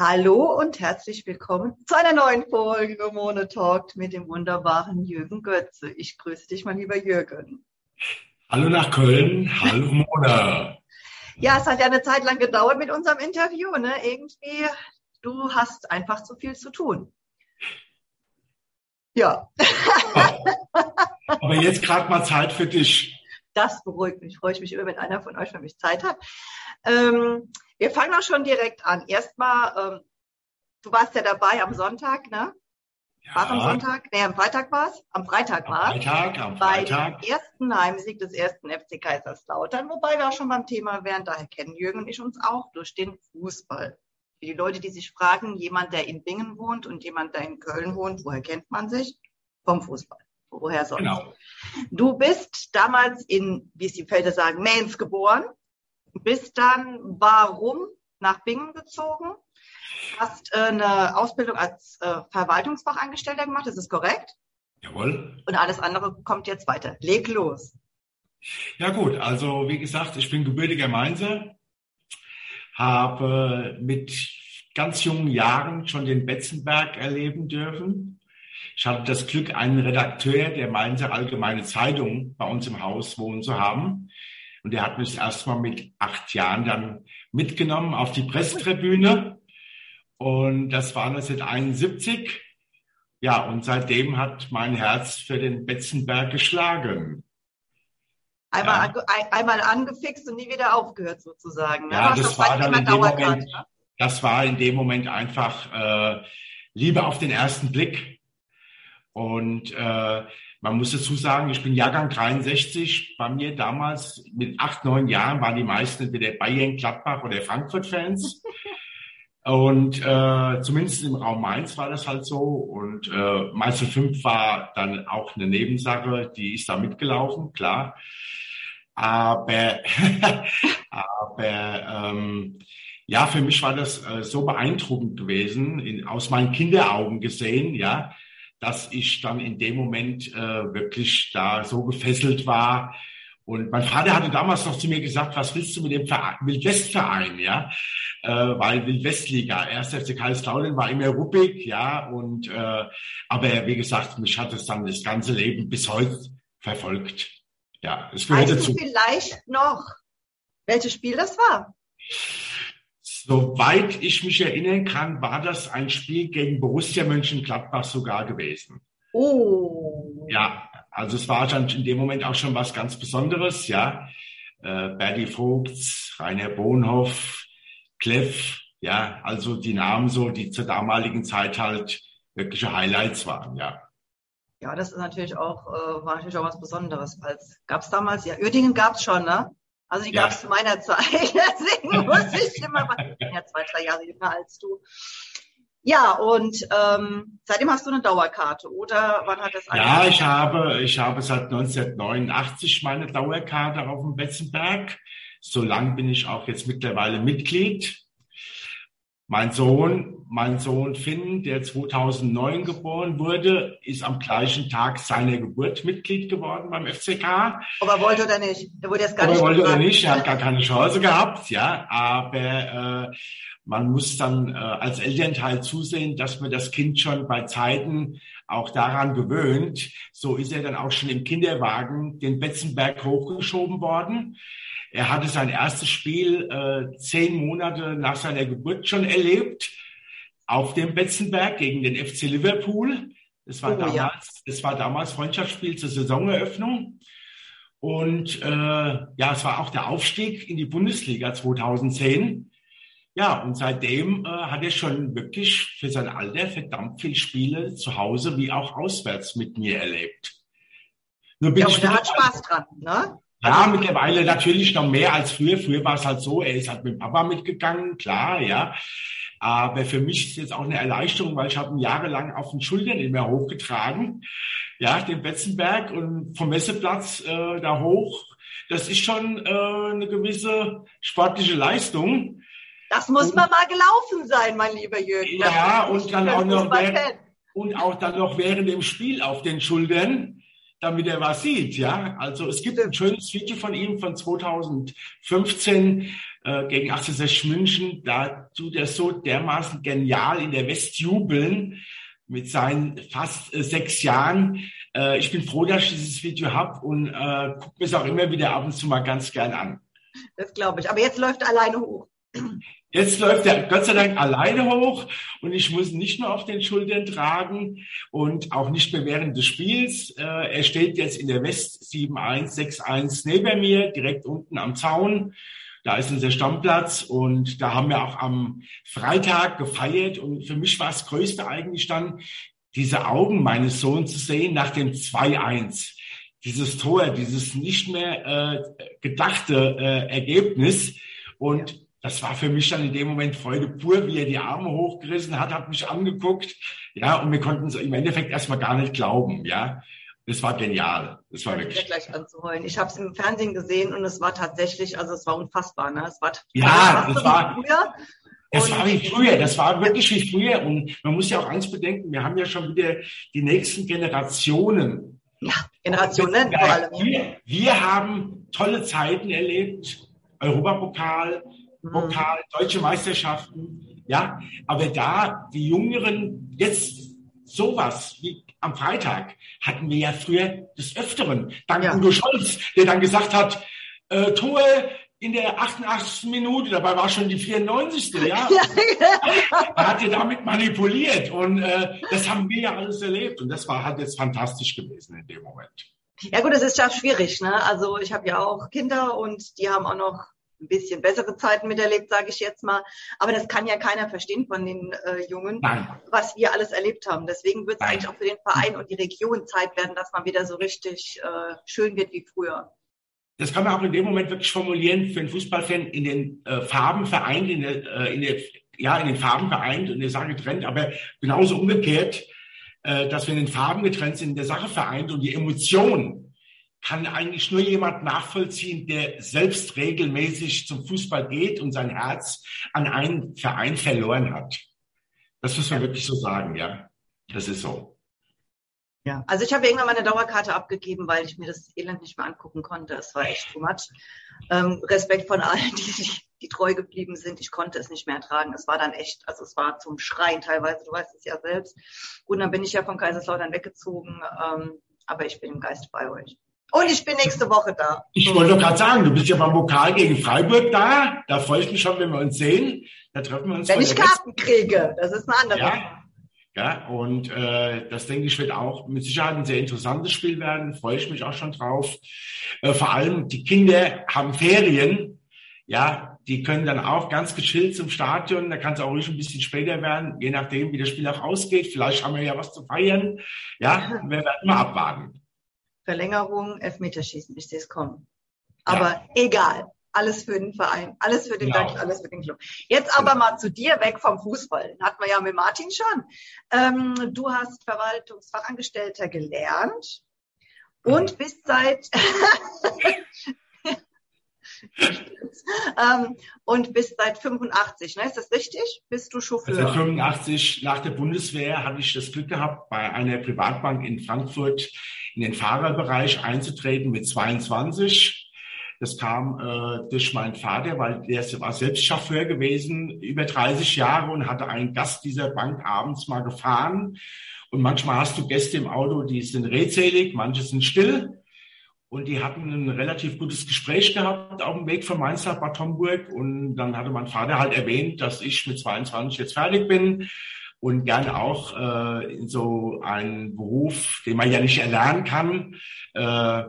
Hallo und herzlich willkommen zu einer neuen Folge Mone Talk mit dem wunderbaren Jürgen Götze. Ich grüße dich, mein lieber Jürgen. Hallo nach Köln, hallo Mona. ja, es hat ja eine Zeit lang gedauert mit unserem Interview. Ne? Irgendwie, du hast einfach zu viel zu tun. Ja. Aber jetzt gerade mal Zeit für dich. Das beruhigt mich. Freue ich mich immer, wenn einer von euch für mich Zeit hat. Ähm, wir fangen auch schon direkt an. Erstmal, ähm, du warst ja dabei am Sonntag, ne? Ja. War am Sonntag? Nee, am Freitag war es? Am Freitag war es. Freitag, am Freitag. Bei dem ersten Heimsieg des ersten FC Kaiserslautern, wobei wir auch schon beim Thema wären, daher kennen Jürgen und ich uns auch durch den Fußball. Für die Leute, die sich fragen, jemand, der in Bingen wohnt und jemand, der in Köln wohnt, woher kennt man sich? Vom Fußball. Woher sonst? Genau. Du bist damals in, wie es die Felder sagen, Mainz geboren bist dann warum nach Bingen gezogen, hast äh, eine Ausbildung als äh, Verwaltungsfachangestellter gemacht, ist es korrekt? Jawohl. Und alles andere kommt jetzt weiter. Leg los. Ja gut, also wie gesagt, ich bin gebürtiger Mainzer, habe mit ganz jungen Jahren schon den Betzenberg erleben dürfen. Ich hatte das Glück, einen Redakteur der Mainzer Allgemeine Zeitung bei uns im Haus wohnen zu haben. Und er hat mich erstmal mit acht Jahren dann mitgenommen auf die Pressetribüne. Und das war 1971. Ja, und seitdem hat mein Herz für den Betzenberg geschlagen. Einmal, ja. einmal angefixt und nie wieder aufgehört sozusagen. Ne? Ja, das war dann in dem Moment, ne? das war in dem Moment einfach äh, Liebe auf den ersten Blick. Und äh, man muss dazu sagen, ich bin Jahrgang 63. Bei mir damals mit acht, neun Jahren waren die meisten entweder Bayern, Gladbach oder Frankfurt-Fans. Und äh, zumindest im Raum Mainz war das halt so. Und äh, Mainz 5 war dann auch eine Nebensache, die ist da mitgelaufen, klar. Aber, aber ähm, ja, für mich war das äh, so beeindruckend gewesen, in, aus meinen Kinderaugen gesehen, ja, dass ich dann in dem Moment äh, wirklich da so gefesselt war. Und mein Vater hatte damals noch zu mir gesagt, was willst du mit dem Verein, Wildwestverein, ja? Äh, weil Wildwestliga, erst FC Kaiserslautern war immer ruppig, ja, und äh, aber wie gesagt, mich hat es dann das ganze Leben bis heute verfolgt. Ja, es gehört weißt dazu. Du vielleicht noch, welches Spiel das war? Soweit ich mich erinnern kann, war das ein Spiel gegen Borussia Mönchengladbach sogar gewesen. Oh. Ja, also es war dann in dem Moment auch schon was ganz Besonderes, ja. Äh, Berdi Vogts, Rainer Bohnhoff, Kleff, ja, also die Namen so, die zur damaligen Zeit halt wirkliche Highlights waren, ja. Ja, das ist natürlich auch, äh, war natürlich auch was Besonderes. Als gab es damals, ja, Uerdingen gab es schon, ne? Also die ja. gab es zu meiner Zeit. Deswegen muss ich immer mal, ja, zwei, drei Jahre jünger als du. Ja, und ähm, seitdem hast du eine Dauerkarte, oder wann hat das Ja, ich habe, ich habe seit 1989 meine Dauerkarte auf dem Betzenberg. So lang bin ich auch jetzt mittlerweile Mitglied. Mein Sohn, mein Sohn Finn, der 2009 geboren wurde, ist am gleichen Tag seiner Geburt Mitglied geworden beim FCK. Aber er wollte oder nicht? Er wurde jetzt gar Aber nicht. wollte oder nicht? Er hat gar keine Chance gehabt, ja. Aber äh, man muss dann äh, als Elternteil zusehen, dass man das Kind schon bei Zeiten auch daran gewöhnt. So ist er dann auch schon im Kinderwagen den Betzenberg hochgeschoben worden. Er hatte sein erstes Spiel äh, zehn Monate nach seiner Geburt schon erlebt auf dem Betzenberg gegen den FC Liverpool. Das war, oh, damals, ja. das war damals Freundschaftsspiel zur Saisoneröffnung. Und äh, ja, es war auch der Aufstieg in die Bundesliga 2010. Ja, und seitdem äh, hat er schon wirklich für sein Alter verdammt viele Spiele zu Hause wie auch auswärts mit mir erlebt. Nur bin ja, und er hat Spaß dran, ne? Ja, mittlerweile natürlich noch mehr als früher. Früher war es halt so, er ist halt mit Papa mitgegangen, klar, ja. Aber für mich ist jetzt auch eine Erleichterung, weil ich habe ihn jahrelang auf den Schultern immer hochgetragen, ja, den Betzenberg und vom Messeplatz äh, da hoch. Das ist schon äh, eine gewisse sportliche Leistung. Das muss und, man mal gelaufen sein, mein lieber Jürgen. Ja, und dann auch noch während, und auch dann noch während dem Spiel auf den Schultern damit er was sieht. Ja, also es gibt ein schönes Video von ihm von 2015 äh, gegen 1860 München. Da tut er so dermaßen genial in der West jubeln mit seinen fast äh, sechs Jahren. Äh, ich bin froh, dass ich dieses Video habe und äh, gucke mir es auch immer wieder ab und zu mal ganz gern an. Das glaube ich. Aber jetzt läuft alleine hoch. Jetzt läuft er Gott sei Dank alleine hoch und ich muss nicht mehr auf den Schultern tragen und auch nicht mehr während des Spiels. Äh, er steht jetzt in der West 7161 neben mir, direkt unten am Zaun. Da ist unser Stammplatz und da haben wir auch am Freitag gefeiert und für mich war das Größte eigentlich dann, diese Augen meines Sohns zu sehen nach dem 2-1 dieses Tor, dieses nicht mehr äh, gedachte äh, Ergebnis. Und das war für mich dann in dem Moment Freude pur, wie er die Arme hochgerissen hat, hat mich angeguckt, ja, und wir konnten es im Endeffekt erstmal gar nicht glauben, ja. Das war genial. Das war wirklich. gleich anzuheulen. Ich habe es im Fernsehen gesehen und es war tatsächlich, also es war unfassbar, ne? Es war ja, das war. Früher. Das war wie früher, das war wirklich wie früher. Und man muss ja auch eins bedenken, wir haben ja schon wieder die nächsten Generationen. Ja, Generationen vor allem. Wir, wir haben tolle Zeiten erlebt, Europapokal. Pokal, deutsche Meisterschaften, ja. Aber da die Jüngeren jetzt sowas wie am Freitag hatten wir ja früher des Öfteren. Dank ja. Udo Scholz, der dann gesagt hat, äh, Tore in der 88. Minute, dabei war schon die 94. Ja, er hat ja damit manipuliert und äh, das haben wir ja alles erlebt und das war halt jetzt fantastisch gewesen in dem Moment. Ja gut, das ist ja schwierig, ne? Also ich habe ja auch Kinder und die haben auch noch ein bisschen bessere Zeiten miterlebt, sage ich jetzt mal. Aber das kann ja keiner verstehen von den äh, Jungen, Nein. was wir alles erlebt haben. Deswegen wird es eigentlich auch für den Verein und die Region Zeit werden, dass man wieder so richtig äh, schön wird wie früher. Das kann man auch in dem Moment wirklich formulieren für einen Fußballfan in den äh, Farben vereint, in der, äh, in der, ja, in den Farben vereint und der Sache getrennt, aber genauso umgekehrt, äh, dass wir in den Farben getrennt sind, in der Sache vereint und die Emotion kann eigentlich nur jemand nachvollziehen, der selbst regelmäßig zum Fußball geht und sein Herz an einen Verein verloren hat. Das muss man wirklich so sagen, ja. Das ist so. Ja, also ich habe irgendwann meine Dauerkarte abgegeben, weil ich mir das Elend nicht mehr angucken konnte. Es war echt too much. Ähm, Respekt von allen, die, die treu geblieben sind. Ich konnte es nicht mehr ertragen. Es war dann echt, also es war zum Schreien teilweise. Du weißt es ja selbst. Gut, dann bin ich ja von Kaiserslautern weggezogen. Ähm, aber ich bin im Geist bei euch. Und ich bin nächste Woche da. Ich wollte doch gerade sagen, du bist ja beim Vokal gegen Freiburg da. Da freue ich mich schon, wenn wir uns sehen. Da treffen wir uns. Wenn ich Karten kriege, das ist eine andere ja. Ja, und äh, das denke ich wird auch mit Sicherheit ein sehr interessantes Spiel werden. Freue ich mich auch schon drauf. Äh, vor allem die Kinder haben Ferien. Ja, die können dann auch ganz gechillt zum Stadion. Da kann es auch ruhig ein bisschen später werden, je nachdem, wie das Spiel auch ausgeht. Vielleicht haben wir ja was zu feiern. Ja, wir werden mal abwarten. Verlängerung, Elfmeterschießen, ich sehe es kommen. Aber ja. egal. Alles für den Verein, alles für den genau. alles für den Club. Jetzt aber mal zu dir weg vom Fußball. Hatten wir ja mit Martin schon. Ähm, du hast Verwaltungsfachangestellter gelernt und bist seit ähm, und bist seit 85, ne? Ist das richtig? Bist du Chauffeur? Seit 85 nach der Bundeswehr hatte ich das Glück gehabt, bei einer Privatbank in Frankfurt in den Fahrerbereich einzutreten mit 22. Das kam äh, durch meinen Vater, weil der war selbst Chauffeur gewesen, über 30 Jahre und hatte einen Gast dieser Bank abends mal gefahren. Und manchmal hast du Gäste im Auto, die sind redselig, manche sind still. Und die hatten ein relativ gutes Gespräch gehabt auf dem Weg von Mainz nach Bad Homburg. Und dann hatte mein Vater halt erwähnt, dass ich mit 22 jetzt fertig bin und gerne auch äh, in so einen Beruf, den man ja nicht erlernen kann, äh,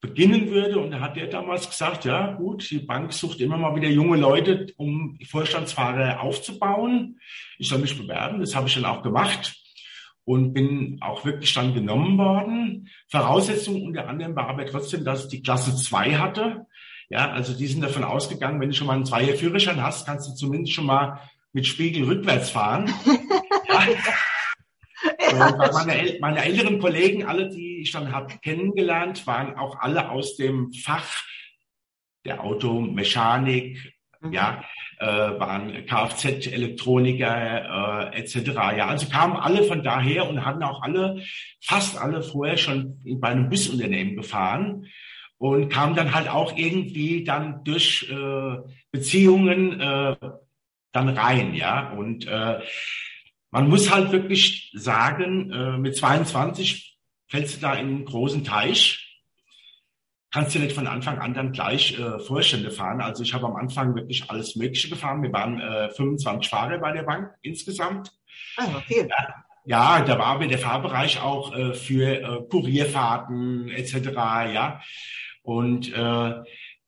beginnen würde. Und da hat er damals gesagt, ja gut, die Bank sucht immer mal wieder junge Leute, um Vorstandsfahrer aufzubauen. Ich soll mich bewerben. Das habe ich dann auch gemacht. und bin auch wirklich dann genommen worden. Voraussetzung unter anderem war aber trotzdem, dass ich die Klasse 2 hatte. Ja, also die sind davon ausgegangen, wenn du schon mal einen Zweier Führerschein hast, kannst du zumindest schon mal mit Spiegel rückwärts fahren. ja. Ja, meine, meine, älteren Kollegen, alle, die ich dann habe kennengelernt, waren auch alle aus dem Fach der Automechanik, mhm. ja, äh, waren Kfz-Elektroniker äh, etc. Ja, also kamen alle von daher und hatten auch alle, fast alle vorher schon bei einem Busunternehmen gefahren und kamen dann halt auch irgendwie dann durch äh, Beziehungen äh, dann rein, ja. Und äh, man muss halt wirklich sagen, äh, mit 22 fällst du da in einen großen Teich kannst du nicht von Anfang an dann gleich äh, Vorstände fahren. Also ich habe am Anfang wirklich alles Mögliche gefahren. Wir waren äh, 25 Fahrer bei der Bank insgesamt. Ah, okay. Ja, ja, da war aber der Fahrbereich auch äh, für äh, Kurierfahrten etc. Ja, und äh,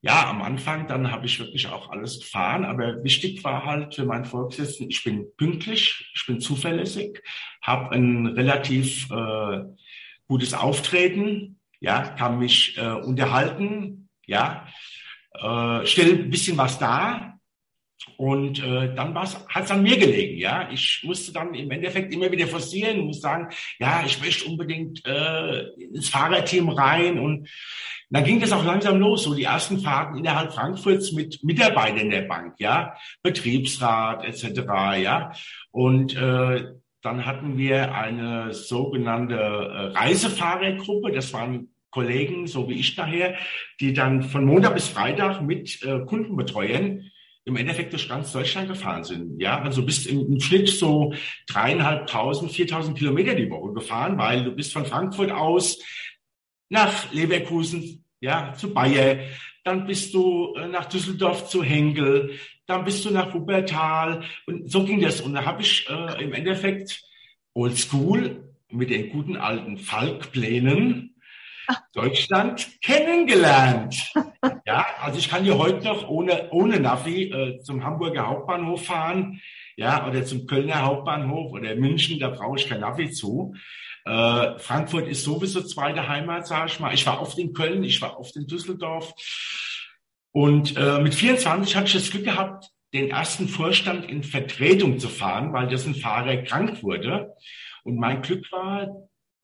ja, am Anfang dann habe ich wirklich auch alles gefahren, aber wichtig war halt für meinen Vorgesetzten, ich bin pünktlich, ich bin zuverlässig, habe ein relativ äh, gutes Auftreten, ja, kann mich äh, unterhalten, ja, äh, stell ein bisschen was da und äh, dann hat es an mir gelegen, ja. Ich musste dann im Endeffekt immer wieder forcieren muss sagen, ja, ich möchte unbedingt äh, ins Fahrerteam rein und dann ging das auch langsam los, so die ersten Fahrten innerhalb Frankfurts mit Mitarbeitern der Bank, ja, Betriebsrat etc., ja. Und äh, dann hatten wir eine sogenannte äh, Reisefahrergruppe. Das waren Kollegen, so wie ich daher, die dann von Montag bis Freitag mit äh, Kundenbetreuern im Endeffekt durch ganz Deutschland gefahren sind. Ja, also bist im, im Schnitt so dreieinhalbtausend, viertausend Kilometer die Woche gefahren, weil du bist von Frankfurt aus nach Leverkusen, ja, zu Bayer, dann bist du äh, nach Düsseldorf zu Henkel, dann bist du nach Wuppertal und so ging das. Und da habe ich äh, im Endeffekt oldschool mit den guten alten Falkplänen Deutschland kennengelernt. Ja, also ich kann hier heute noch ohne, ohne Navi äh, zum Hamburger Hauptbahnhof fahren, ja, oder zum Kölner Hauptbahnhof oder München, da brauche ich kein Navi zu. Äh, Frankfurt ist sowieso zweite Heimat, sage ich mal. Ich war oft in Köln, ich war oft in Düsseldorf. Und äh, mit 24 hatte ich das Glück gehabt, den ersten Vorstand in Vertretung zu fahren, weil dessen Fahrer krank wurde. Und mein Glück war,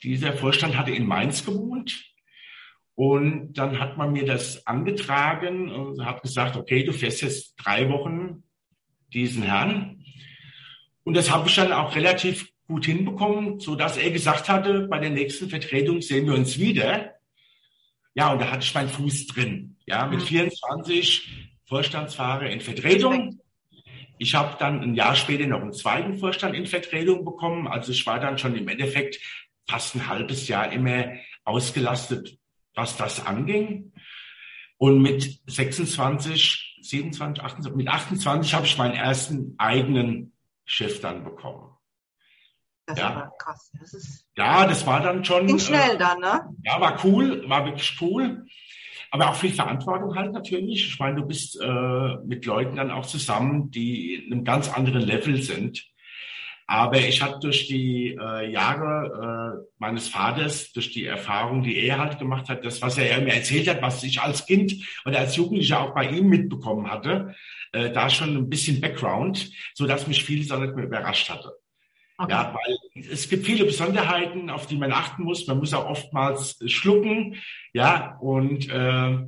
dieser Vorstand hatte in Mainz gewohnt. Und dann hat man mir das angetragen und hat gesagt, okay, du fährst jetzt drei Wochen diesen Herrn. Und das habe ich dann auch relativ gut hinbekommen, so dass er gesagt hatte, bei der nächsten Vertretung sehen wir uns wieder. Ja, und da hatte ich meinen Fuß drin. Ja, mit 24 mhm. Vorstandsfahrer in Vertretung. Ich habe dann ein Jahr später noch einen zweiten Vorstand in Vertretung bekommen. Also ich war dann schon im Endeffekt fast ein halbes Jahr immer ausgelastet, was das anging. Und mit 26, 27, 28, mit 28 habe ich meinen ersten eigenen Chef dann bekommen. Das ja. war krass. Das ist ja, das war dann schon. Ging schnell äh, dann, ne? Ja, war cool, war wirklich cool. Aber auch viel Verantwortung halt natürlich. Ich meine, du bist äh, mit Leuten dann auch zusammen, die in einem ganz anderen Level sind. Aber ich hatte durch die äh, Jahre äh, meines Vaters, durch die Erfahrung, die er halt gemacht hat, das, was er mir erzählt hat, was ich als Kind oder als Jugendlicher auch bei ihm mitbekommen hatte, äh, da schon ein bisschen Background, so dass mich vieles auch nicht mehr überrascht hatte. Okay. Ja, weil es gibt viele Besonderheiten, auf die man achten muss. Man muss auch oftmals schlucken, ja, und äh,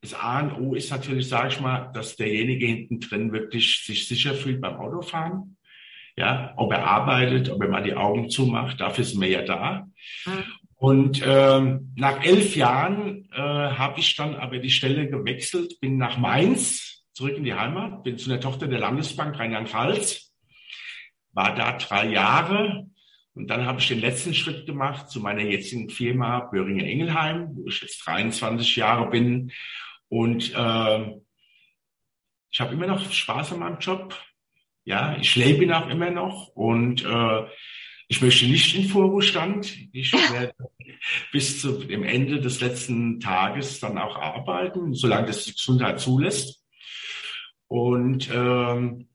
das A und O ist natürlich, sage ich mal, dass derjenige hinten drin wirklich sich sicher fühlt beim Autofahren ja, ob er arbeitet, ob er mal die Augen zumacht, dafür sind wir ja da. Mhm. Und ähm, nach elf Jahren äh, habe ich dann aber die Stelle gewechselt, bin nach Mainz, zurück in die Heimat, bin zu der Tochter der Landesbank Rheinland-Pfalz, war da drei Jahre und dann habe ich den letzten Schritt gemacht zu meiner jetzigen Firma Böhringer Ingelheim, wo ich jetzt 23 Jahre bin. Und äh, ich habe immer noch Spaß an meinem Job. Ja, ich lebe auch immer noch und äh, ich möchte nicht in Vorruhestand. Ich werde bis zu dem Ende des letzten Tages dann auch arbeiten, solange das die Gesundheit zulässt. Und ähm,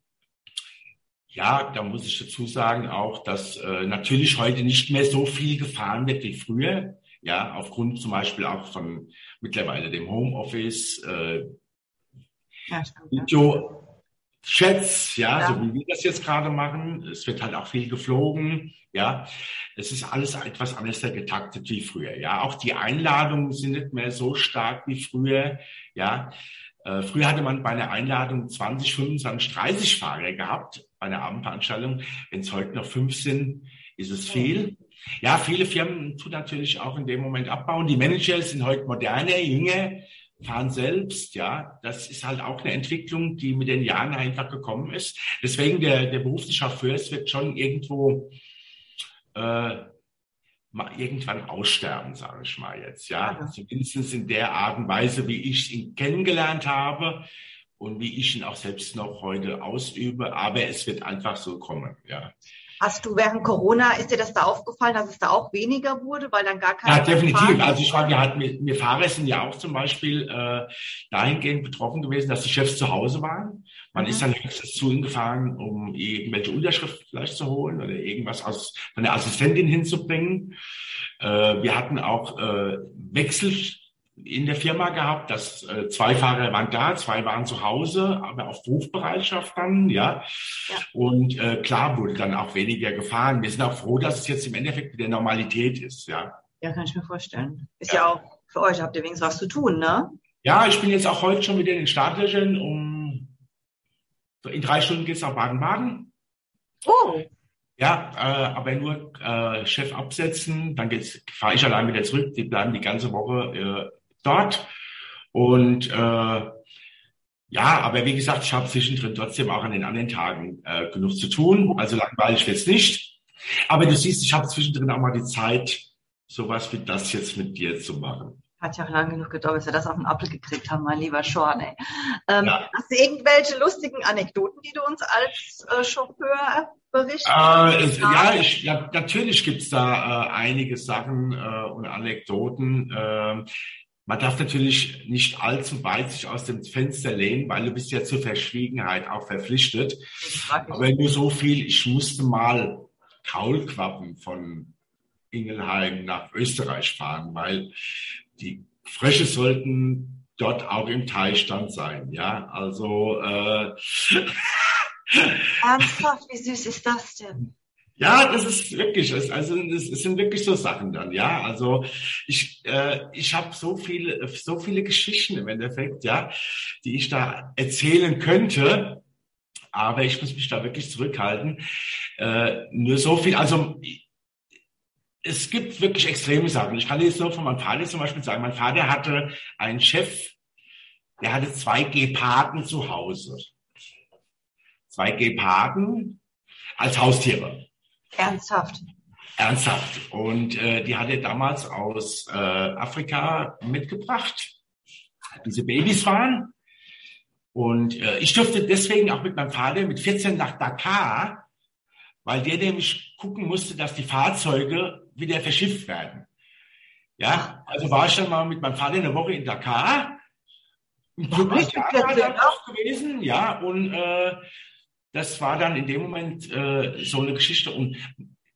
Ja, da muss ich dazu sagen auch, dass äh, natürlich heute nicht mehr so viel gefahren wird wie früher. Ja, aufgrund zum Beispiel auch von mittlerweile dem Homeoffice, äh, ja, Video, Chats, ja, ja, so wie wir das jetzt gerade machen. Es wird halt auch viel geflogen, ja. Es ist alles etwas anders getaktet wie früher, ja. Auch die Einladungen sind nicht mehr so stark wie früher, ja. Äh, früher hatte man bei einer Einladung 20, 25, 30 Fahrer gehabt bei einer Abendveranstaltung. Wenn es heute noch fünf sind, ist es viel. Ja, viele Firmen tun natürlich auch in dem Moment abbauen. Die Manager sind heute moderner, jünger, fahren selbst, ja. Das ist halt auch eine Entwicklung, die mit den Jahren einfach gekommen ist. Deswegen der, der Beruf des Chauffeurs wird schon irgendwo äh, mal irgendwann aussterben, sage ich mal jetzt, ja. ja. Zumindest in der Art und Weise, wie ich ihn kennengelernt habe und wie ich ihn auch selbst noch heute ausübe. Aber es wird einfach so kommen, ja. Hast du während Corona, ist dir das da aufgefallen, dass es da auch weniger wurde, weil dann gar keine. Ja, definitiv. Also ich war, wir hatten, wir Fahrer sind ja auch zum Beispiel äh, dahingehend betroffen gewesen, dass die Chefs zu Hause waren. Man mhm. ist dann höchstens zu ihnen gefahren, um irgendwelche Unterschriften vielleicht zu holen oder irgendwas aus, von der Assistentin hinzubringen. Äh, wir hatten auch äh, Wechsel in der Firma gehabt, dass äh, zwei Fahrer waren da, zwei waren zu Hause, aber auf Rufbereitschaft dann, ja. ja. Und äh, klar wurde dann auch weniger gefahren. Wir sind auch froh, dass es jetzt im Endeffekt wieder Normalität ist, ja. Ja, kann ich mir vorstellen. Ist ja, ja auch für euch, habt ihr wenigstens was zu tun, ne? Ja, ich bin jetzt auch heute schon wieder in den Startlöchern. Um in drei Stunden geht's nach Baden-Baden. Oh. Ja, äh, aber nur äh, Chef absetzen, dann fahre ich allein wieder zurück. Die bleiben die ganze Woche äh, dort. Und äh, ja, aber wie gesagt, ich habe zwischendrin trotzdem auch an den anderen Tagen äh, genug zu tun. Also langweilig wird's nicht. Aber du siehst, ich habe zwischendrin auch mal die Zeit, sowas wie das jetzt mit dir zu machen. Hat ja auch lange genug gedauert, bis wir das auf den Apfel gekriegt haben, mein lieber. Ey. Ähm, ja. Hast du irgendwelche lustigen Anekdoten, die du uns als äh, Chauffeur berichten? Äh, es, ja, ich, ja, natürlich gibt's da äh, einige Sachen äh, und Anekdoten. Äh, man darf natürlich nicht allzu weit sich aus dem Fenster lehnen, weil du bist ja zur Verschwiegenheit auch verpflichtet. Aber nur so viel, ich musste mal Kaulquappen von Ingelheim nach Österreich fahren, weil die Frösche sollten dort auch im Teilstand sein. Ja, also äh, Ernsthaft, wie süß ist das denn? Ja, das ist wirklich, also es sind wirklich so Sachen dann, ja. Also ich, äh, ich habe so viele, so viele Geschichten im Endeffekt, ja, die ich da erzählen könnte, aber ich muss mich da wirklich zurückhalten. Äh, nur so viel, also es gibt wirklich extreme Sachen. Ich kann jetzt nur von meinem Vater zum Beispiel sagen, mein Vater hatte einen Chef, der hatte zwei Geparden zu Hause. Zwei Geparden als Haustiere. Ernsthaft. Ernsthaft. Und äh, die hat er damals aus äh, Afrika mitgebracht. Diese Babys waren. Und äh, ich durfte deswegen auch mit meinem Vater mit 14 nach Dakar, weil der nämlich gucken musste, dass die Fahrzeuge wieder verschifft werden. Ja, also war ich dann mal mit meinem Vater eine Woche in Dakar. Ein Club auch gewesen, ja, und äh, das war dann in dem Moment äh, so eine Geschichte. Und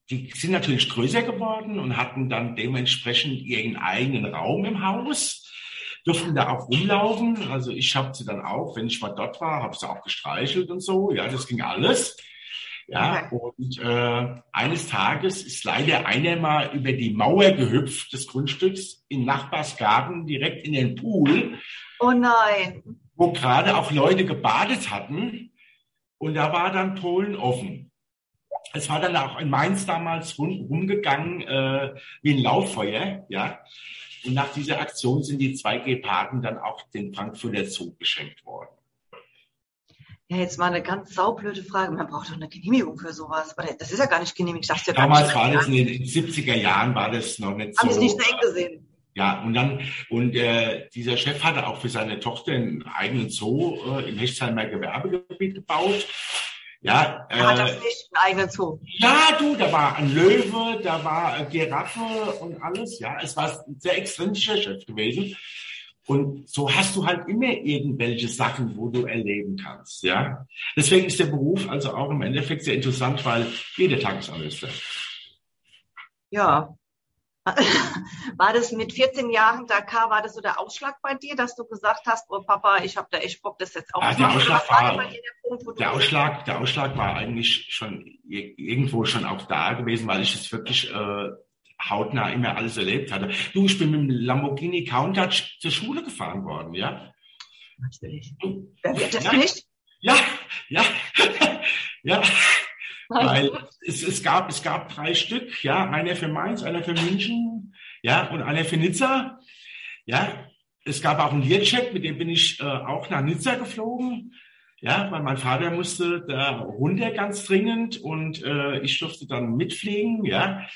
die sind natürlich größer geworden und hatten dann dementsprechend ihren eigenen Raum im Haus, durften da auch rumlaufen. Also ich habe sie dann auch, wenn ich mal dort war, habe sie auch gestreichelt und so. Ja, das ging alles. Ja, und äh, eines Tages ist leider einer mal über die Mauer gehüpft des Grundstücks in Nachbarsgarten direkt in den Pool. Oh nein. Wo gerade auch Leute gebadet hatten. Und da war dann Polen offen. Es war dann auch in Mainz damals rum, rumgegangen äh, wie ein Lauffeuer, ja. Und nach dieser Aktion sind die zwei Geparden dann auch den Frankfurter Zoo geschenkt worden. Ja, jetzt mal eine ganz saublöde Frage. Man braucht doch eine Genehmigung für sowas. Aber das ist ja gar nicht genehmigt. Das ja Damals war das in den 70er Jahren war das noch nicht so. Haben Sie nicht so eng gesehen? Ja, und dann, und äh, dieser Chef hatte auch für seine Tochter einen eigenen Zoo äh, im Hechtheimer Gewerbegebiet gebaut. Ja, äh, hat das nicht einen eigenen Zoo? Ja, du, da war ein Löwe, da war äh, Giraffe und alles. Ja, es war ein sehr exzentrischer Chef gewesen. Und so hast du halt immer irgendwelche Sachen, wo du erleben kannst, ja. Deswegen ist der Beruf also auch im Endeffekt sehr interessant, weil jeder Tag ist anders. Ja. War das mit 14 Jahren Dakar, war das so der Ausschlag bei dir, dass du gesagt hast, oh Papa, ich habe da echt Bock, das jetzt auch ja, der Ausschlag war, war der, Punkt, der Ausschlag, der Ausschlag war eigentlich schon irgendwo schon auch da gewesen, weil ich es wirklich äh, hautnah immer alles erlebt hatte. Du, ich bin mit dem Lamborghini Countach zur Schule gefahren worden, ja? Natürlich. Wer wird das ja, nicht? Ja, ja, ja. Weil es, es, gab, es gab drei Stück, ja, einer für Mainz, einer für München, ja, und einer für Nizza. Ja, es gab auch einen Learcheck, mit dem bin ich äh, auch nach Nizza geflogen. Ja, weil mein Vater musste da runter ganz dringend und äh, ich durfte dann mitfliegen, ja.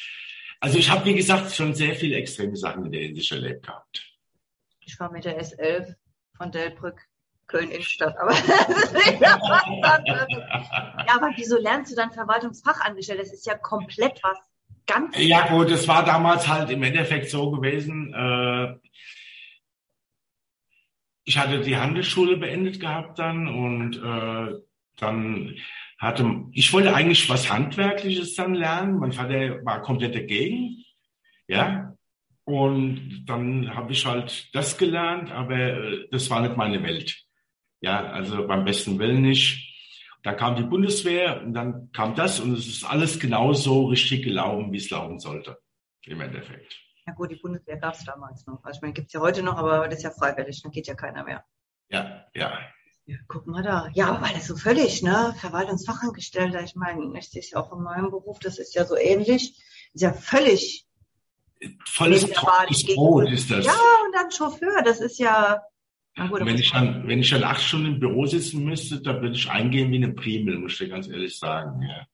Also ich habe, wie gesagt, schon sehr viele extreme Sachen in der Hinsicht erlebt gehabt. Ich war mit der S11 von Delbrück Köln Innenstadt, aber. Ja, aber wieso lernst du dann Verwaltungsfachangestellte? Das ist ja komplett was ganz. Ja gut, es war damals halt im Endeffekt so gewesen. Äh, ich hatte die Handelsschule beendet gehabt dann und äh, dann hatte, ich wollte eigentlich was Handwerkliches dann lernen. Mein Vater war komplett dagegen. Ja. Und dann habe ich halt das gelernt, aber äh, das war nicht meine Welt. Ja, also beim besten Willen nicht. Dann kam die Bundeswehr und dann kam das und es ist alles genauso richtig gelaufen, wie es laufen sollte. Im Endeffekt. Ja gut, die Bundeswehr gab es damals noch. Also ich meine, gibt es ja heute noch, aber das ist ja freiwillig, dann geht ja keiner mehr. Ja, ja. Ja, guck mal da. Ja, weil das so völlig, ne? Verwaltungsfachangestellter, ich meine, ich sehe es ja auch in meinem Beruf, das ist ja so ähnlich. Ist ja völlig. Volles Brot ist das. Ja, und dann Chauffeur, das ist ja. Wenn ich dann, wenn ich dann acht Stunden im Büro sitzen müsste, dann würde ich eingehen wie eine Primel, muss ich dir ganz ehrlich sagen. Ja,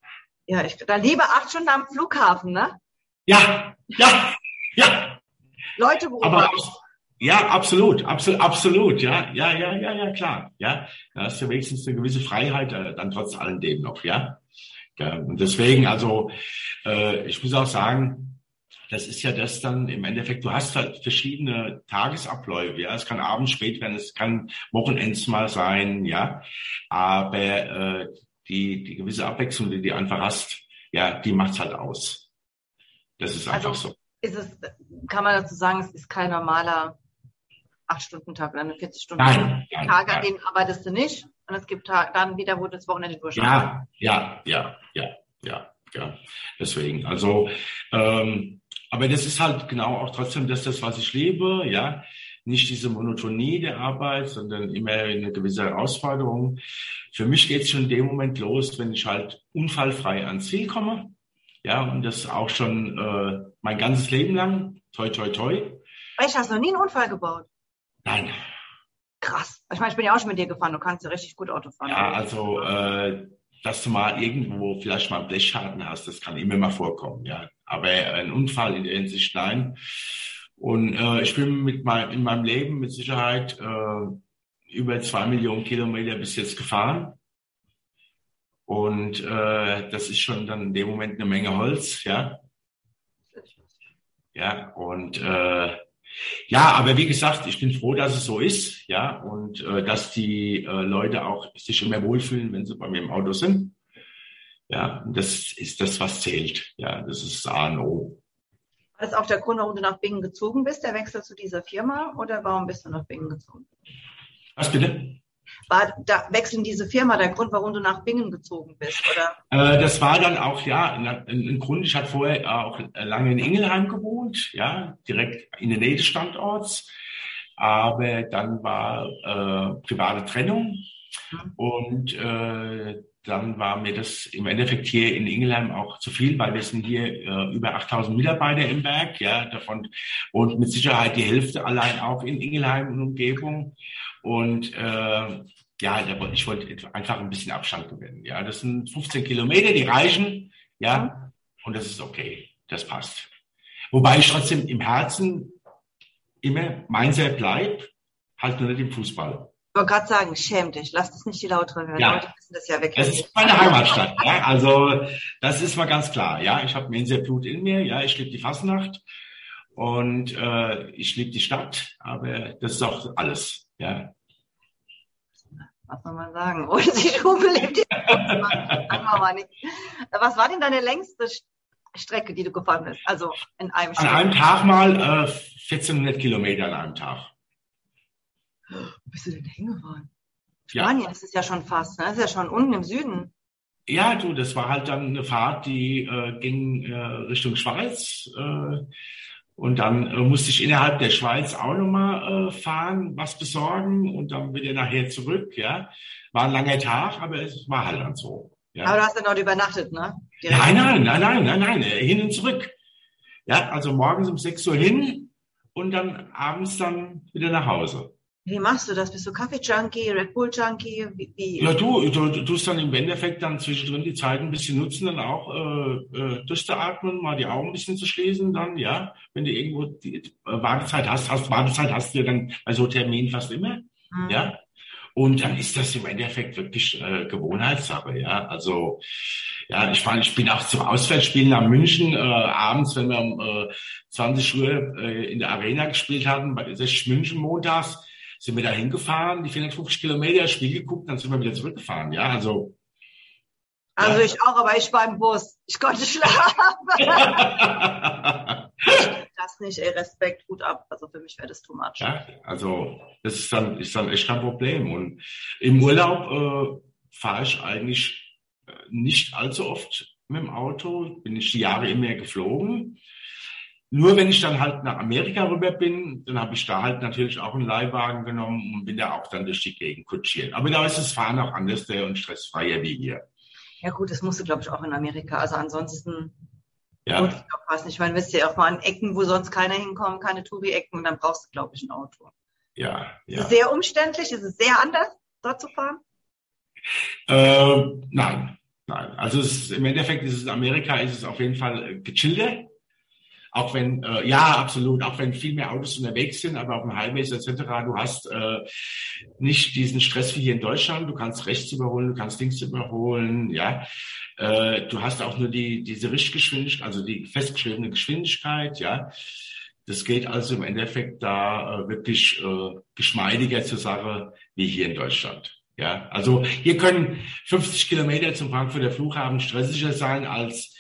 ja ich, dann lieber acht Stunden am Flughafen, ne? Ja, ja, ja. Leute beobachten. Ja, absolut, absolut, absolut, ja, ja, ja, ja, ja, klar, ja. Da hast du wenigstens eine gewisse Freiheit äh, dann trotz alledem noch, ja. ja und deswegen, also, äh, ich muss auch sagen, das ist ja das dann im Endeffekt, du hast halt verschiedene Tagesabläufe, ja. Es kann abends spät werden, es kann Wochenends mal sein, ja. Aber äh, die, die gewisse Abwechslung, die du einfach hast, ja, die macht's halt aus. Das ist einfach also, so. Ist es, kann man dazu sagen, es ist kein normaler acht Stunden Tag oder eine 40 Stunden nein, an denen arbeitest du nicht. Und es gibt dann wieder, wo das Wochenende durchschaut. Ja, ja, ja, ja, ja, ja. Deswegen, also, ähm, aber das ist halt genau auch trotzdem das, das, was ich lebe, ja. Nicht diese Monotonie der Arbeit, sondern immer eine gewisse Herausforderung. Für mich geht es schon in dem Moment los, wenn ich halt unfallfrei ans Ziel komme. Ja, und das auch schon äh, mein ganzes Leben lang. Toi, toi, toi. Ich hast noch nie einen Unfall gebaut. Nein. Krass. Ich meine, ich bin ja auch schon mit dir gefahren. Du kannst ja richtig gut Auto fahren. Ja, also, äh, dass du mal irgendwo vielleicht mal einen Blechschaden hast, das kann immer mal vorkommen, ja. Aber ein Unfall in der Hinsicht, nein. Und äh, ich bin mit mein, in meinem Leben mit Sicherheit äh, über zwei Millionen Kilometer bis jetzt gefahren. Und äh, das ist schon dann in dem Moment eine Menge Holz, ja. Ja, und äh, ja, aber wie gesagt, ich bin froh, dass es so ist, ja, und äh, dass die äh, Leute auch sich immer wohlfühlen, wenn sie bei mir im Auto sind. Ja, das ist das, was zählt. Ja, das ist A und O. War das auch der Grund, warum du nach Bingen gezogen bist, der Wechsel zu dieser Firma, oder warum bist du nach Bingen gezogen? Was bitte? War da wechseln diese Firma der Grund, warum du nach Bingen gezogen bist, oder? Äh, das war dann auch, ja, ein, ein Grund. Ich hatte vorher auch lange in Ingelheim gewohnt, ja, direkt in der Nähe des Standorts. Aber dann war äh, private Trennung mhm. und äh, dann war mir das im Endeffekt hier in Ingelheim auch zu viel, weil wir sind hier äh, über 8000 Mitarbeiter im Werk, ja, davon und mit Sicherheit die Hälfte allein auch in Ingelheim und Umgebung. Und äh, ja, ich wollte einfach ein bisschen Abstand gewinnen. Ja, das sind 15 Kilometer, die reichen. Ja, und das ist okay. Das passt. Wobei ich trotzdem im Herzen immer Mainzer bleibt, halt nur nicht im Fußball. Ich wollte gerade sagen, schäm dich, lass das nicht die Lautere hören. Ja. Leute wissen das ja wirklich. Das ist meine Heimatstadt. ja. Also das ist mal ganz klar. Ja, ich habe Mainzer Blut in mir. Ja, ich liebe die Fasnacht. Und äh, ich liebe die Stadt, aber das ist auch alles. Ja. Was soll man sagen? Ohne die Stube lebt die Was war denn deine längste Strecke, die du gefahren bist? Also in einem An einem Tag mal äh, 1400 Kilometer an einem Tag. Wo bist du denn hingefahren? Spanien ja. ist es ja schon fast, ne? Das ist ja schon unten im Süden. Ja, du, das war halt dann eine Fahrt, die äh, ging äh, Richtung Schweiz. Äh, und dann äh, musste ich innerhalb der Schweiz auch nochmal äh, fahren, was besorgen und dann wieder nachher zurück. Ja, war ein langer Tag, aber es war halt dann so. Ja. Aber du hast ja dort übernachtet, ne? Nein, nein, nein, nein, nein, nein, äh, hin und zurück. Ja, also morgens um 6 Uhr hin und dann abends dann wieder nach Hause. Wie machst du das? Bist du Kaffee-Junkie, Red Bull-Junkie? Wie, Ja, du, du, du tust dann im Endeffekt dann zwischendrin die Zeit ein bisschen nutzen, dann auch äh, äh, durchzuatmen, mal die Augen ein bisschen zu schließen, dann, ja, wenn du irgendwo die Wartezeit hast, hast Wartezeit hast du ja dann bei so Terminen fast immer, mhm. ja. Und dann ist das im Endeffekt wirklich äh, Gewohnheitssache, ja. Also ja, ich meine, ich bin auch zum Auswärtsspielen nach München äh, abends, wenn wir um äh, 20 Uhr äh, in der Arena gespielt hatten, bei 60 München montags sind wir da hingefahren, die 450 Kilometer, Spiel geguckt, dann sind wir wieder zurückgefahren. Ja, also. Also ja. ich auch, aber ich war im Bus. Ich konnte schlafen. das nicht, ey, Respekt, gut ab. Also für mich wäre das too much. Ja, also das ist dann, ist dann echt kein Problem. Und im Urlaub äh, fahre ich eigentlich äh, nicht allzu oft mit dem Auto. Bin ich die Jahre immer geflogen. Nur wenn ich dann halt nach Amerika rüber bin, dann habe ich da halt natürlich auch einen Leihwagen genommen und bin da auch dann durch die Gegend kutschiert. Aber da ist das Fahren auch anders und stressfreier wie hier. Ja gut, das musst du, glaube ich, auch in Amerika. Also ansonsten ja. Gut, ich glaube fast nicht. Ich meine, wisst ja auch mal an Ecken, wo sonst keiner hinkommt, keine Touri-Ecken und dann brauchst du, glaube ich, ein Auto. Ja, ja. Ist es sehr umständlich? Ist es sehr anders, dort zu fahren? Äh, nein, nein. Also es, im Endeffekt ist es in Amerika ist es auf jeden Fall gechillter. Auch wenn, äh, ja, absolut, auch wenn viel mehr Autos unterwegs sind, aber auf dem Highways etc., du hast äh, nicht diesen Stress wie hier in Deutschland. Du kannst rechts überholen, du kannst links überholen, ja. Äh, du hast auch nur die diese Richtgeschwindigkeit, also die festgeschriebene Geschwindigkeit, ja. Das geht also im Endeffekt da äh, wirklich äh, geschmeidiger zur Sache wie hier in Deutschland. Ja, also hier können 50 Kilometer zum Frankfurter Flughafen stressiger sein als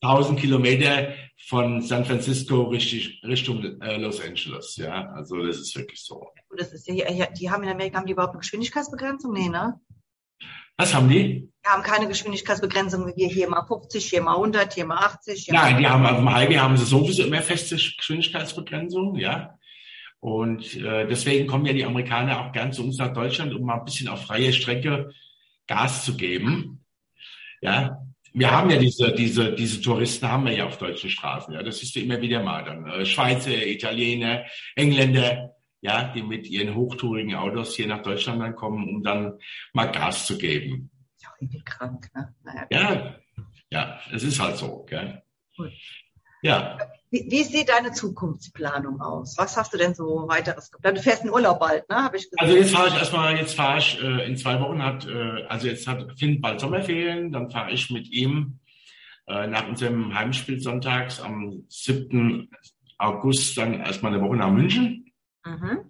1000 Kilometer von San Francisco richtig, Richtung äh, Los Angeles. Ja, also das ist wirklich so. Das ist ja, hier, die haben in Amerika haben die überhaupt eine Geschwindigkeitsbegrenzung? Nee, ne? Was haben die? Die haben keine Geschwindigkeitsbegrenzung wie wir hier mal 50, hier mal 100, hier mal 80. Hier Nein, mal die haben auf dem Highway haben sie sowieso immer feste Geschwindigkeitsbegrenzung, ja. Und äh, deswegen kommen ja die Amerikaner auch gern zu uns nach Deutschland, um mal ein bisschen auf freie Strecke Gas zu geben. Ja, wir haben ja diese, diese, diese Touristen haben wir ja auf deutschen Straßen. Ja, das siehst du immer wieder mal dann. Äh, Schweizer, Italiener, Engländer, ja, die mit ihren hochtourigen Autos hier nach Deutschland dann kommen, um dann mal Gas zu geben. Ja, irgendwie krank, ne? Naja. Ja, ja, es ist halt so, gell? Gut. Ja. Wie, wie, sieht deine Zukunftsplanung aus? Was hast du denn so weiteres geplant? Du fährst in Urlaub bald, ne? Habe ich gesagt. Also jetzt fahre ich erstmal, jetzt fahre ich äh, in zwei Wochen hat, äh, also jetzt hat Finn bald Sommerferien, dann fahre ich mit ihm äh, nach unserem Heimspiel sonntags am 7. August dann erstmal eine Woche nach München. Mhm.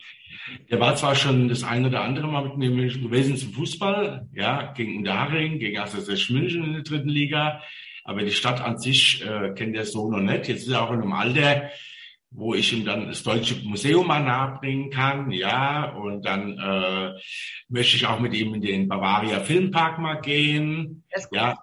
Der war zwar schon das eine oder andere Mal mit mir in München gewesen zum Fußball, ja, gegen Unterhaching, gegen SSS München in der dritten Liga. Aber die Stadt an sich äh, kennt der so noch nicht. Jetzt ist er auch in einem Alter, wo ich ihm dann das Deutsche Museum mal nahebringen kann, ja, und dann äh, möchte ich auch mit ihm in den Bavaria Filmpark mal gehen, ja,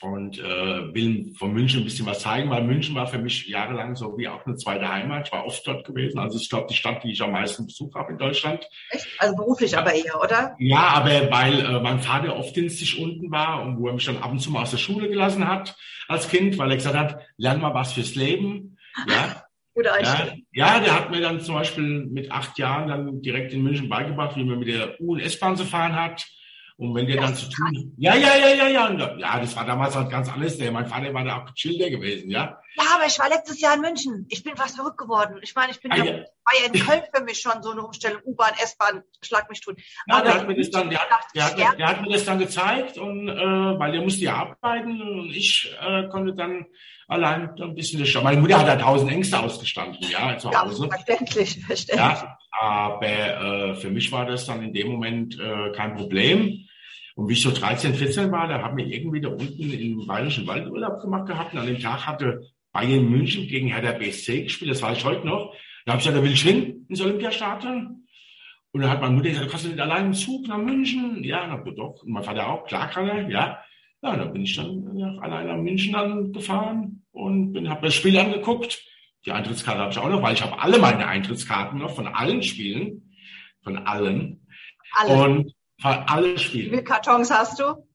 und äh, will von München ein bisschen was zeigen, weil München war für mich jahrelang so wie auch eine zweite Heimat. Ich war oft dort gewesen. Also ich glaube, die Stadt, die ich am meisten Besuch habe in Deutschland. Echt? Also beruflich ja. aber eher, oder? Ja, aber weil äh, mein Vater oft dienstig unten war und wo er mich dann ab und zu mal aus der Schule gelassen hat als Kind, weil er gesagt hat, lern mal was fürs Leben. Ja. Ja, ja, der hat mir dann zum Beispiel mit acht Jahren dann direkt in München beigebracht, wie man mit der U- und S-Bahn zu fahren hat und wenn der dann zu tun, ja, ja, ja, ja, ja, ja, das war damals halt ganz alles. Der, mein Vater war da auch Childer gewesen, ja. Ja, aber ich war letztes Jahr in München. Ich bin fast verrückt geworden. Ich meine, ich bin ah, ja, war ja in Köln für mich schon so eine Umstellung, U-Bahn, S-Bahn, schlag mich tot. Ja, der hat mir das dann, der, hat, der, hat, der hat mir das dann gezeigt und äh, weil der musste ja arbeiten und ich äh, konnte dann allein so ein bisschen das Meine Mutter hat da tausend Ängste ausgestanden, ja, zu Hause. Ja, verständlich, verständlich. Ja, aber äh, für mich war das dann in dem Moment äh, kein Problem. Und wie ich so 13, 14 war, da haben wir irgendwie da unten im Bayerischen Wald Urlaub gemacht gehabt. Und an dem Tag hatte Bayern München gegen Hertha BSC gespielt, das weiß ich heute noch. Da habe ich gesagt, da will ich hin ins Olympiastadion. Und dann hat meine Mutter gesagt, kannst du nicht allein im Zug nach München? Ja, na, doch. Und mein Vater auch, klar kann er, ja. Ja, dann bin ich dann ja, allein nach München dann gefahren und habe das Spiel angeguckt. Die Eintrittskarte habe ich auch noch, weil ich habe alle meine Eintrittskarten noch von allen Spielen, von allen. Alle. Und von alle Spiele. Wie viele Kartons hast du?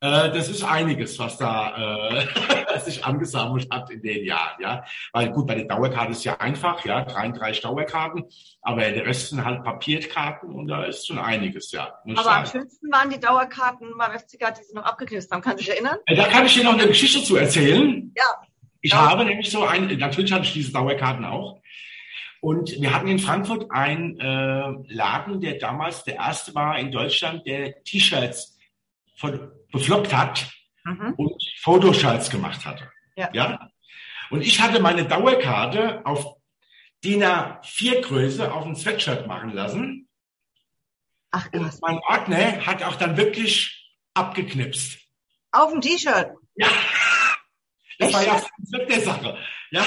Äh, das ist einiges, was da äh, sich angesammelt hat in den Jahren, ja. Weil gut, bei der Dauerkarte ist ja einfach, ja, 33 Dauerkarten, aber der Rest sind halt Papierkarten und da ist schon einiges, ja. Aber am schönsten waren die Dauerkarten beim FCK, die sie noch abgeknipst haben. Kannst du dich erinnern? Äh, da kann ich dir noch eine Geschichte zu erzählen. Ja. Ich Ja. habe nämlich so ein, natürlich hatte ich diese Dauerkarten auch. Und wir hatten in Frankfurt einen äh, Laden, der damals der erste war in Deutschland, der T-Shirts beflockt hat Mhm. und Fotoshirts gemacht hatte. Ja. ja. Und ich hatte meine Dauerkarte auf DIN A4 Größe auf ein Sweatshirt machen lassen. Ach Und krass. mein Ordner hat auch dann wirklich abgeknipst. Auf dem T-Shirt. Ja. Das Echt? war ja das Konzept der Sache. Ja.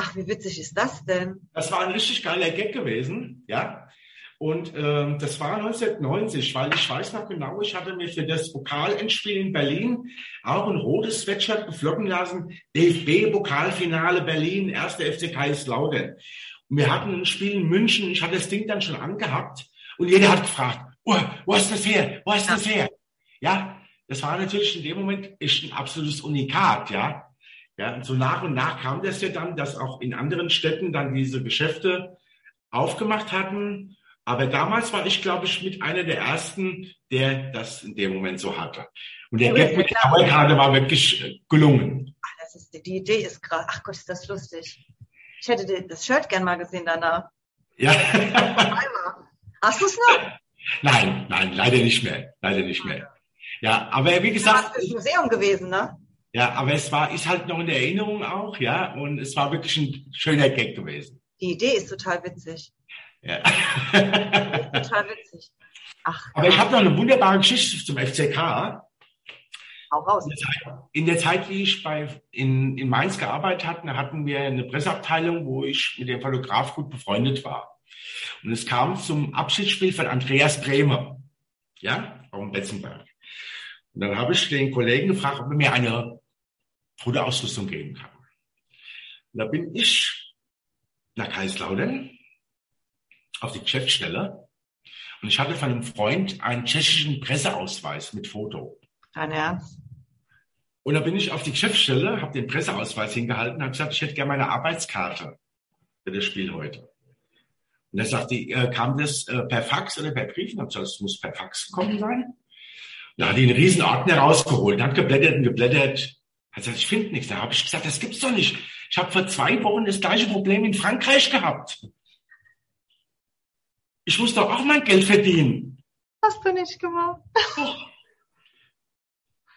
Ach, wie witzig ist das denn? Das war ein richtig geiler Gag gewesen, ja. Und ähm, das war 1990, weil ich weiß noch genau, ich hatte mir für das Pokalendspiel in Berlin auch ein rotes Sweatshirt geflocken lassen. DFB-Pokalfinale Berlin, erster FC Kaiserslautern. Und wir hatten ein Spiel in München, ich hatte das Ding dann schon angehabt und jeder hat gefragt, oh, wo ist das her? Wo ist das her? Ja, das war natürlich in dem Moment echt ein absolutes Unikat, ja. Ja, und so nach und nach kam das ja dann, dass auch in anderen Städten dann diese Geschäfte aufgemacht hatten. Aber damals war ich, glaube ich, mit einer der ersten, der das in dem Moment so hatte. Und der Gag mit der Dauerkarte war wirklich äh, gelungen. Ach, das ist, die Idee ist krass. Ach Gott, ist das lustig. Ich hätte das Shirt gern mal gesehen danach. Ja. Einmal. Hast du es noch? nein, nein, leider nicht mehr. Leider nicht mehr. Ja, aber wie Das gesagt, ist Museum gewesen, ne? Ja, aber es war, ist halt noch in der Erinnerung auch, ja, und es war wirklich ein schöner Gag gewesen. Die Idee ist total witzig. Ja. Total witzig. Ach, aber ich habe noch eine wunderbare Geschichte zum FCK. hau raus. In der Zeit, wie ich bei, in, in Mainz gearbeitet hatte, hatten wir eine Presseabteilung, wo ich mit dem Fotograf gut befreundet war. Und es kam zum Abschiedsspiel von Andreas Bremer, ja, dem Betzenberg. Und dann habe ich den Kollegen gefragt, ob er mir eine Fotoausrüstung geben kann. Und da bin ich nach Kaiserslautern auf die Geschäftsstelle und ich hatte von einem Freund einen tschechischen Presseausweis mit Foto. Dein Ernst? Und da bin ich auf die Geschäftsstelle, habe den Presseausweis hingehalten, habe gesagt, ich hätte gerne meine Arbeitskarte für das Spiel heute. Und er sagte, äh, kam das äh, per Fax oder per Brief? Und ich gesagt, es muss per Fax gekommen sein. Da hat die einen riesen Ordner rausgeholt, hat geblättert und geblättert. Hat gesagt, ich finde nichts. Da habe ich gesagt, das gibt's doch nicht. Ich habe vor zwei Wochen das gleiche Problem in Frankreich gehabt. Ich muss doch auch mein Geld verdienen. Hast du nicht gemacht?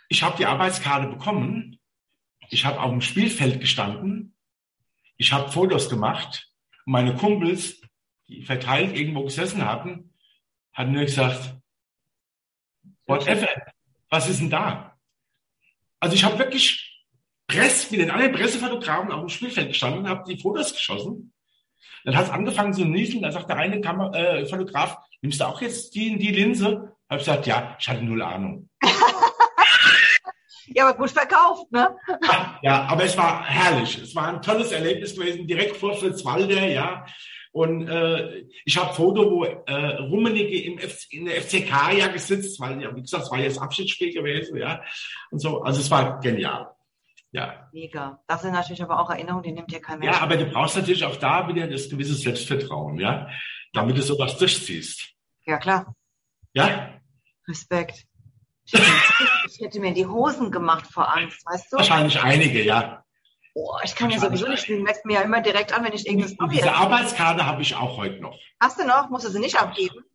Ich habe die Arbeitskarte bekommen. Ich habe auf dem Spielfeld gestanden. Ich habe Fotos gemacht. Und meine Kumpels, die verteilt irgendwo gesessen hatten, hatten nur gesagt, whatever, was ist denn da? Also ich habe wirklich Press, mit den anderen Pressefotografen auf dem Spielfeld gestanden und habe die Fotos geschossen. Dann hat es angefangen zu nieseln. Da sagt der eine Kamer äh, Fotograf, nimmst du auch jetzt die, die Linse? Hab ich gesagt, ja, ich hatte null Ahnung. Ja, aber gut verkauft, ne? Ja, aber es war herrlich. Es war ein tolles Erlebnis gewesen, direkt vor Fritzwalder, ja. Und äh, ich habe Foto, wo äh, Rummenigge im F in der FCK ja gesitzt, weil ja, wie gesagt, es war ja das Abschiedsspiel gewesen, ja. Und so, also es war genial. Ja. Mega. Das sind natürlich aber auch Erinnerungen, die nimmt dir kein Mensch. Ja, aber du brauchst natürlich auch da wieder das gewisse Selbstvertrauen, ja, damit du sowas durchziehst. ja klar. Ja, Respekt. Ich hätte, ich hätte mir die Hosen gemacht vor Angst, weißt du? wahrscheinlich einige, ja. Oh, ich kann ja sowieso nicht spielen. Merkst mir ja immer direkt an, wenn ich Und Story diese. Arbeitskarte habe ich auch heute noch. Hast du noch? Musst du sie nicht abgeben?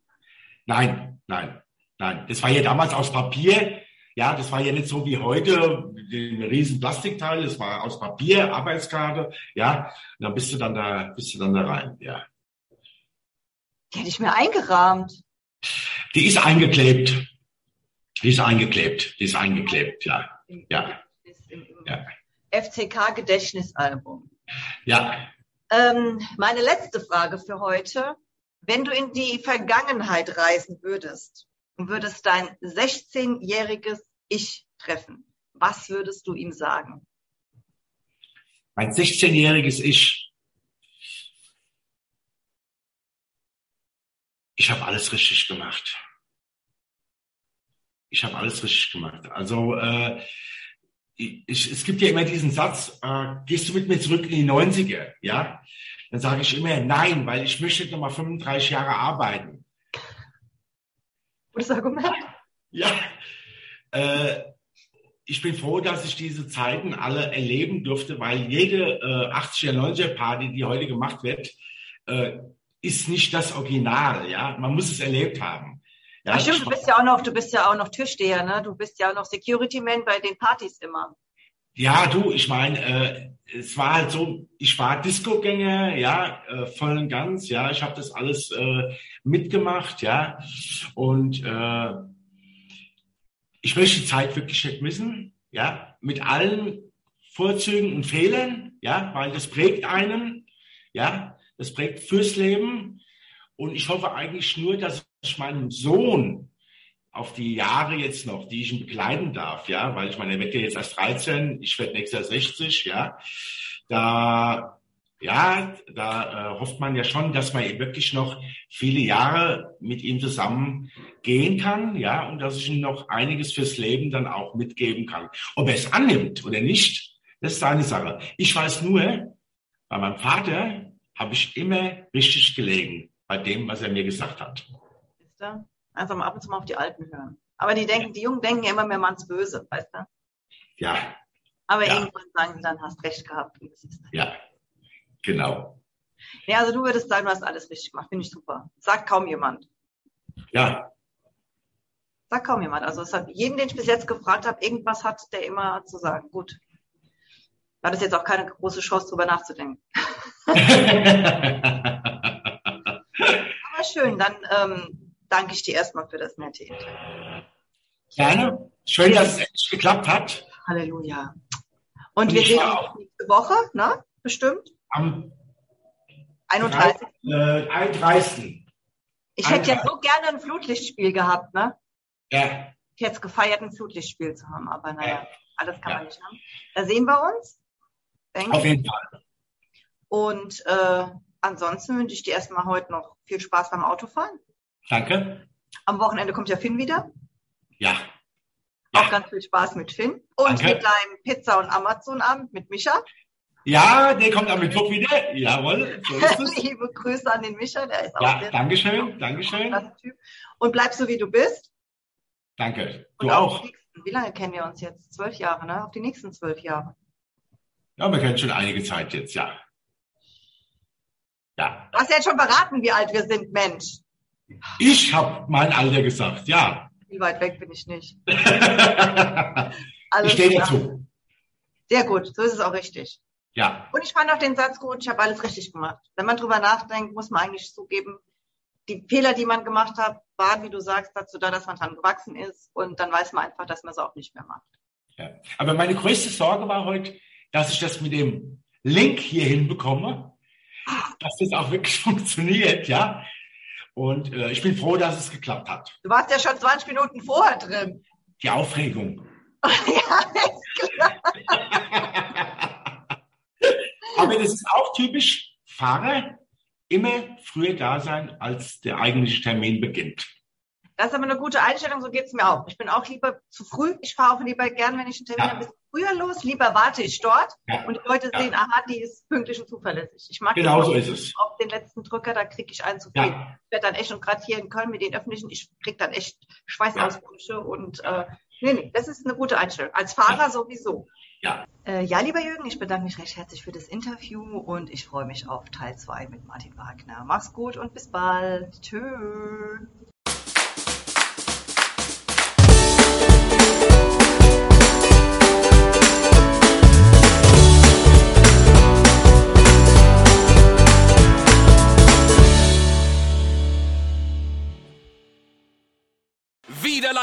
Nein, nein, nein. Das war ja damals aus Papier. Ja, das war ja nicht so wie heute, den riesen Plastikteil, das war aus Papier, Arbeitskarte, ja. Und dann bist du dann da, bist du dann da rein, ja. Die hätte ich mir eingerahmt. Die ist eingeklebt. Die ist eingeklebt. Die ist eingeklebt, ja. Ja. ja. FCK-Gedächtnisalbum. Ja. Ähm, meine letzte Frage für heute. Wenn du in die Vergangenheit reisen würdest und würdest dein 16-jähriges Ich treffen, was würdest du ihm sagen? Mein 16-jähriges Ich. Ich habe alles richtig gemacht. Ich habe alles richtig gemacht. Also äh, ich, es gibt ja immer diesen Satz, äh, gehst du mit mir zurück in die 90er? Ja, dann sage ich immer nein, weil ich möchte noch mal 35 Jahre arbeiten. Gutes Argument. Ja, äh, ich bin froh, dass ich diese Zeiten alle erleben durfte, weil jede äh, 80er, 90er Party, die heute gemacht wird, äh, ist nicht das Original. Ja, man muss es erlebt haben. Ja, Ach stimmt, du bist ja auch noch, du bist ja auch noch Türsteher, ne? Du bist ja auch noch Security Man bei den Partys immer. Ja, du, ich meine, äh, es war halt so, ich war Disco-Gänger, ja, äh, voll und ganz, ja, ich habe das alles äh, mitgemacht, ja, und äh, ich möchte die Zeit wirklich nicht missen, ja, mit allen Vorzügen und Fehlern, ja, weil das prägt einen, ja, das prägt fürs Leben und ich hoffe eigentlich nur, dass ich meinem Sohn auf die Jahre jetzt noch, die ich ihn begleiten darf, ja, weil ich meine, er wird ja jetzt erst 13, ich werde nächstes Jahr 60, ja, da, ja, da äh, hofft man ja schon, dass man wirklich noch viele Jahre mit ihm zusammen gehen kann, ja, und dass ich ihm noch einiges fürs Leben dann auch mitgeben kann. Ob er es annimmt oder nicht, das ist seine Sache. Ich weiß nur, bei meinem Vater habe ich immer richtig gelegen bei dem, was er mir gesagt hat. Also mal ab und zu mal auf die Alten hören. Aber die denken, die Jungen denken ja immer mehr man's böse, weißt du? Ja. Aber ja. irgendwann sagen sie dann, hast recht gehabt. Ja, genau. Ja, also du würdest sagen, du hast alles richtig gemacht. Finde ich super. Sagt kaum jemand. Ja. Sagt kaum jemand. Also es hat jeden, den ich bis jetzt gefragt habe, irgendwas hat der immer zu sagen. Gut. War das jetzt auch keine große Chance, drüber nachzudenken. Aber schön, dann ähm, danke ich dir erstmal für das nette Interview. Gerne. Schön, dass es geklappt hat. Halleluja. Und, Und wir sehen uns nächste Woche, ne? Bestimmt. Am 31. Äh, 31. Ich hätte ja so gerne ein Flutlichtspiel gehabt, ne? Ja. Ich hätte es gefeiert, ein Flutlichtspiel zu haben, aber naja, Ja. alles kann Ja. man nicht haben. Da sehen wir uns. Auf jeden Fall. Und äh, ansonsten wünsche ich dir erstmal heute noch viel Spaß beim Autofahren. Danke. Am Wochenende kommt ja Finn wieder. Ja. Auch Ja. ganz viel Spaß mit Finn. Und Danke. mit deinem Pizza- und Amazon-Abend mit Micha. Ja, der kommt am Mittwoch wieder. Jawohl, so. Liebe Grüße an den Micha, der ist auch Ja, sehr Dankeschön, Dankeschön. Typ. Und bleib so, wie du bist. Danke. Du auch. nächsten, wie lange kennen wir uns jetzt? Zwölf Jahre, ne? Auf die nächsten zwölf Jahre. Ja, wir kennen schon einige Zeit jetzt, ja. Ja. Du hast ja jetzt schon beraten, wie alt wir sind, Mensch. Ich habe mein Alter gesagt, ja. Wie weit weg bin ich nicht. ich stehe dazu. Sehr gut, so ist es auch richtig. Ja, Und ich fand auch den Satz gut, ich habe alles richtig gemacht. Wenn man drüber nachdenkt, muss man eigentlich zugeben, die Fehler, die man gemacht hat, waren, wie du sagst, dazu da, dass man dran gewachsen ist. Und dann weiß man einfach, dass man es auch nicht mehr macht. ja. Aber meine größte Sorge war heute, dass ich das mit dem Link hier hinbekomme, dass das auch wirklich funktioniert, ja. Und äh, ich bin froh, dass es geklappt hat. Du warst ja schon 20 Minuten vorher drin. Die Aufregung. ja, ist klar. Aber das ist auch typisch Fahrer, immer früher da sein, als der eigentliche Termin beginnt. Das ist aber eine gute Einstellung, so geht's mir auch. Ich bin auch lieber zu früh. Ich fahre auch lieber gern, wenn ich einen Termin Ja. habe, ein bisschen früher los. Lieber warte ich dort Ja. und die Leute Ja. sehen, aha, die ist pünktlich und zuverlässig. Ich mag Genau so ist es. auf den letzten Drücker, da kriege ich einen zu viel. Ja. Ich werde dann echt, und gerade hier in Köln mit den Öffentlichen, ich krieg dann echt Schweißausbrüche und äh, nee, nee, das ist eine gute Einstellung. Als Fahrer sowieso. Ja. Äh, ja, lieber Jürgen, ich bedanke mich recht herzlich für das Interview und ich freue mich auf Teil 2 mit Martin Wagner. Mach's gut und bis bald. Tschüss.